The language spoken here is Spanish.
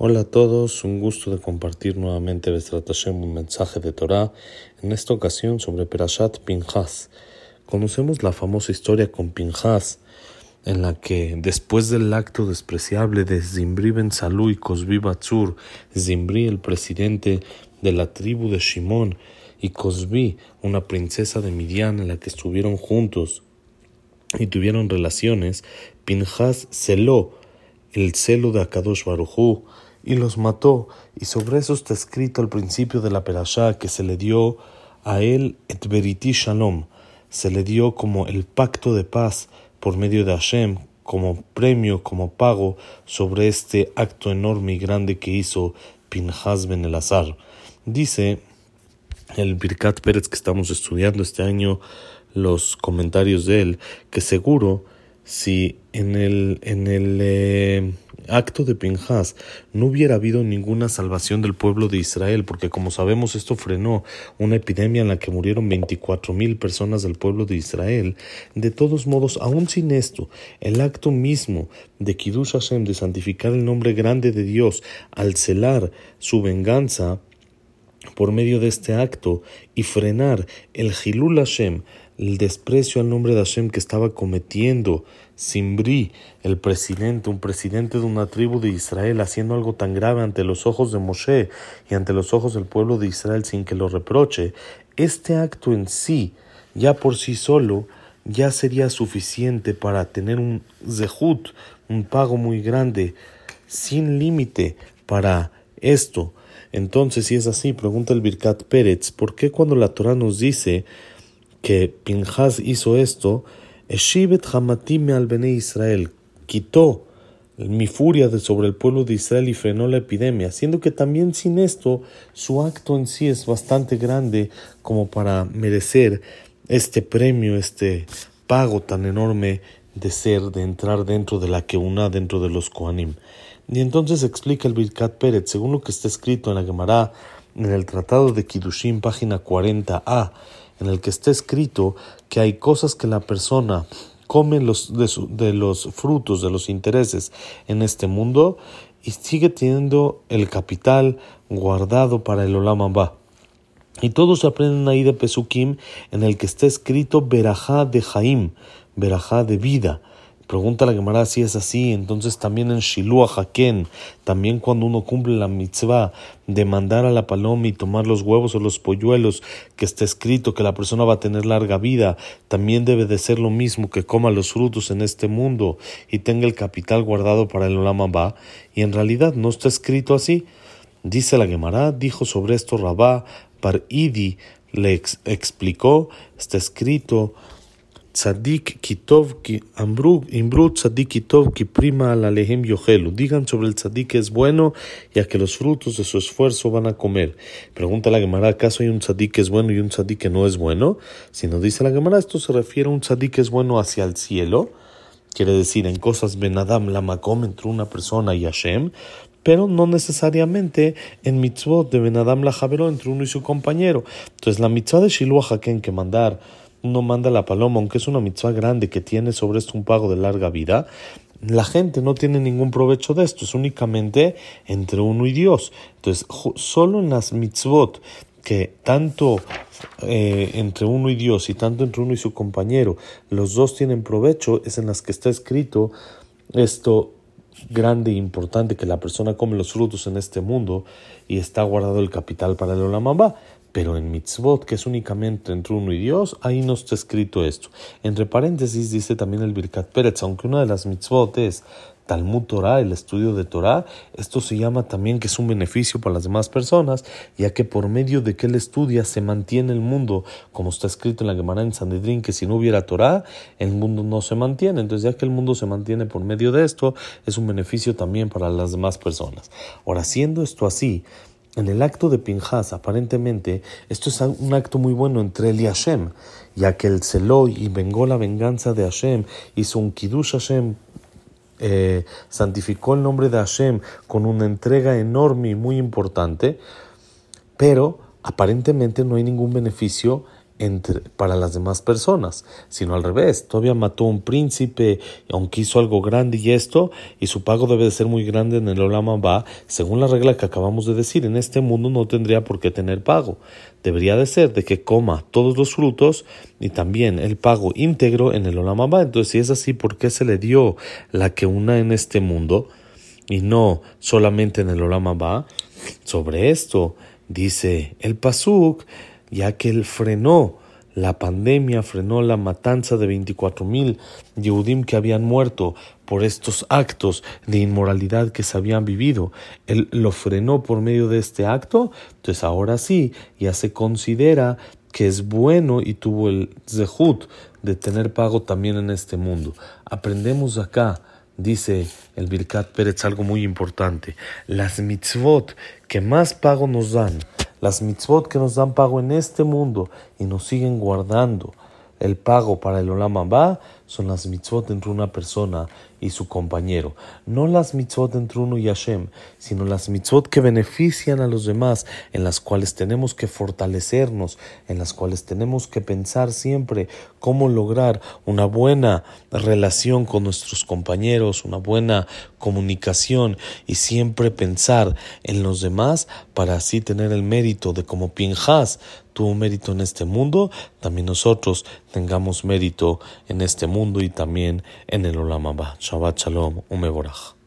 Hola a todos, un gusto de compartir nuevamente Hashem un mensaje de Torah, en esta ocasión sobre Perashat Pinchas. Conocemos la famosa historia con Pinchas, en la que después del acto despreciable de Zimbri Ben Salú y Cosbi Batzur, Zimbri el presidente de la tribu de Shimón y Cosbi una princesa de Midian en la que estuvieron juntos y tuvieron relaciones, Pinchas celó el celo de Akadosh Barujú y los mató, y sobre eso está escrito al principio de la perashá que se le dio a él et veriti shalom, se le dio como el pacto de paz por medio de Hashem, como premio, como pago sobre este acto enorme y grande que hizo Pinhas Ben Elazar. Dice el Birkat Pérez que estamos estudiando este año los comentarios de él, que seguro si en el, en el eh, acto de Pinjas no hubiera habido ninguna salvación del pueblo de Israel, porque como sabemos esto frenó una epidemia en la que murieron 24 mil personas del pueblo de Israel, de todos modos, aún sin esto, el acto mismo de Kiddush Hashem, de santificar el nombre grande de Dios, al celar su venganza, por medio de este acto y frenar el Hilul Hashem, el desprecio al nombre de Hashem que estaba cometiendo Simbri, el presidente, un presidente de una tribu de Israel, haciendo algo tan grave ante los ojos de Moshe y ante los ojos del pueblo de Israel sin que lo reproche, este acto en sí, ya por sí solo, ya sería suficiente para tener un zehut, un pago muy grande, sin límite para esto. Entonces, si es así, pregunta el Birkat Pérez, ¿por qué cuando la Torah nos dice que Pinjas hizo esto, Eshivet Hamatim al Bene Israel, quitó mi furia de sobre el pueblo de Israel y frenó la epidemia, siendo que también sin esto su acto en sí es bastante grande como para merecer este premio, este pago tan enorme de ser, de entrar dentro de la que una dentro de los Kohanim. Y entonces explica el Birkat Pérez, según lo que está escrito en la Gemara, en el Tratado de Kiddushin, página 40a, en el que está escrito que hay cosas que la persona come los, de, los frutos, de los intereses en este mundo y sigue teniendo el capital guardado para el Olam Abba. Y todos aprenden ahí de Pesukim en el que está escrito Berajá de Jaim, Berajá de vida. Pregunta la Gemara si es así, entonces también en Shilua Haken, también cuando uno cumple la mitzvah de mandar a la paloma y tomar los huevos o los polluelos, que está escrito que la persona va a tener larga vida, también debe de ser lo mismo que coma los frutos en este mundo y tenga el capital guardado para el Olam Ba, y en realidad no está escrito así. Dice la Gemara, dijo sobre esto Rabá, Par Idi le explicó, está escrito Tzadik kitov ki imbru tzadik kitov ki prima la yohelu. Digan sobre el tzadik que es bueno, ya que los frutos de su esfuerzo van a comer. Pregunta la Gemara, ¿acaso hay un tzadik que es bueno y un tzadik que no es bueno? Si nos dice la Gemara, esto se refiere a un tzadik que es bueno hacia el cielo. Quiere decir, en cosas benadam la makom entre una persona y Hashem, pero no necesariamente en mitzvot de benadam la javero entre uno y su compañero. Entonces la mitzvah de Shiluah Haken que mandar uno manda la paloma, aunque es una mitzvah grande que tiene sobre esto un pago de larga vida, la gente no tiene ningún provecho de esto, es únicamente entre uno y Dios. Entonces, solo en las mitzvot que tanto eh, entre uno y Dios y tanto entre uno y su compañero, los dos tienen provecho, es en las que está escrito esto grande e importante que la persona come los frutos en este mundo y está guardado el capital para el Olamamba. Pero en mitzvot, que es únicamente entre uno y Dios, ahí no está escrito esto. Entre paréntesis dice también el Birkat Pérez, aunque una de las mitzvot es Talmud Torah, el estudio de Torah, esto se llama también que es un beneficio para las demás personas, ya que por medio de que él estudia se mantiene el mundo, como está escrito en la Gemara en Sanedrín, que si no hubiera Torah, el mundo no se mantiene. Entonces, ya que el mundo se mantiene por medio de esto, es un beneficio también para las demás personas. Ahora, siendo esto así, en el acto de Pinjas, aparentemente, esto es un acto muy bueno entre él y Hashem, ya que el celó y vengó la venganza de Hashem, hizo un kiddush Hashem, eh, santificó el nombre de Hashem con una entrega enorme y muy importante, pero aparentemente no hay ningún beneficio entre, para las demás personas, sino al revés. Todavía mató a un príncipe, aunque hizo algo grande y esto, y su pago debe de ser muy grande en el Olama va, según la regla que acabamos de decir, en este mundo no tendría por qué tener pago. Debería de ser de que coma todos los frutos y también el pago íntegro en el Olama va. Entonces, si es así, ¿por qué se le dio la que una en este mundo y no solamente en el Olama va? Sobre esto dice el Pasuk ya que él frenó la pandemia, frenó la matanza de 24.000 Yehudim que habían muerto por estos actos de inmoralidad que se habían vivido. Él lo frenó por medio de este acto, entonces ahora sí, ya se considera que es bueno y tuvo el zehut de tener pago también en este mundo. Aprendemos acá dice el Birkat Pérez algo muy importante. Las mitzvot que más pago nos dan las mitzvot que nos dan pago en este mundo y nos siguen guardando el pago para el Olam Abba son las mitzvot entre una persona y su compañero. No las mitzvot entre uno y Hashem, sino las mitzvot que benefician a los demás, en las cuales tenemos que fortalecernos, en las cuales tenemos que pensar siempre cómo lograr una buena relación con nuestros compañeros, una buena comunicación y siempre pensar en los demás para así tener el mérito de como Pinjas tuvo mérito en este mundo, también nosotros tengamos mérito en este mundo y también en el Olam Shabbat Shalom, Umeborach.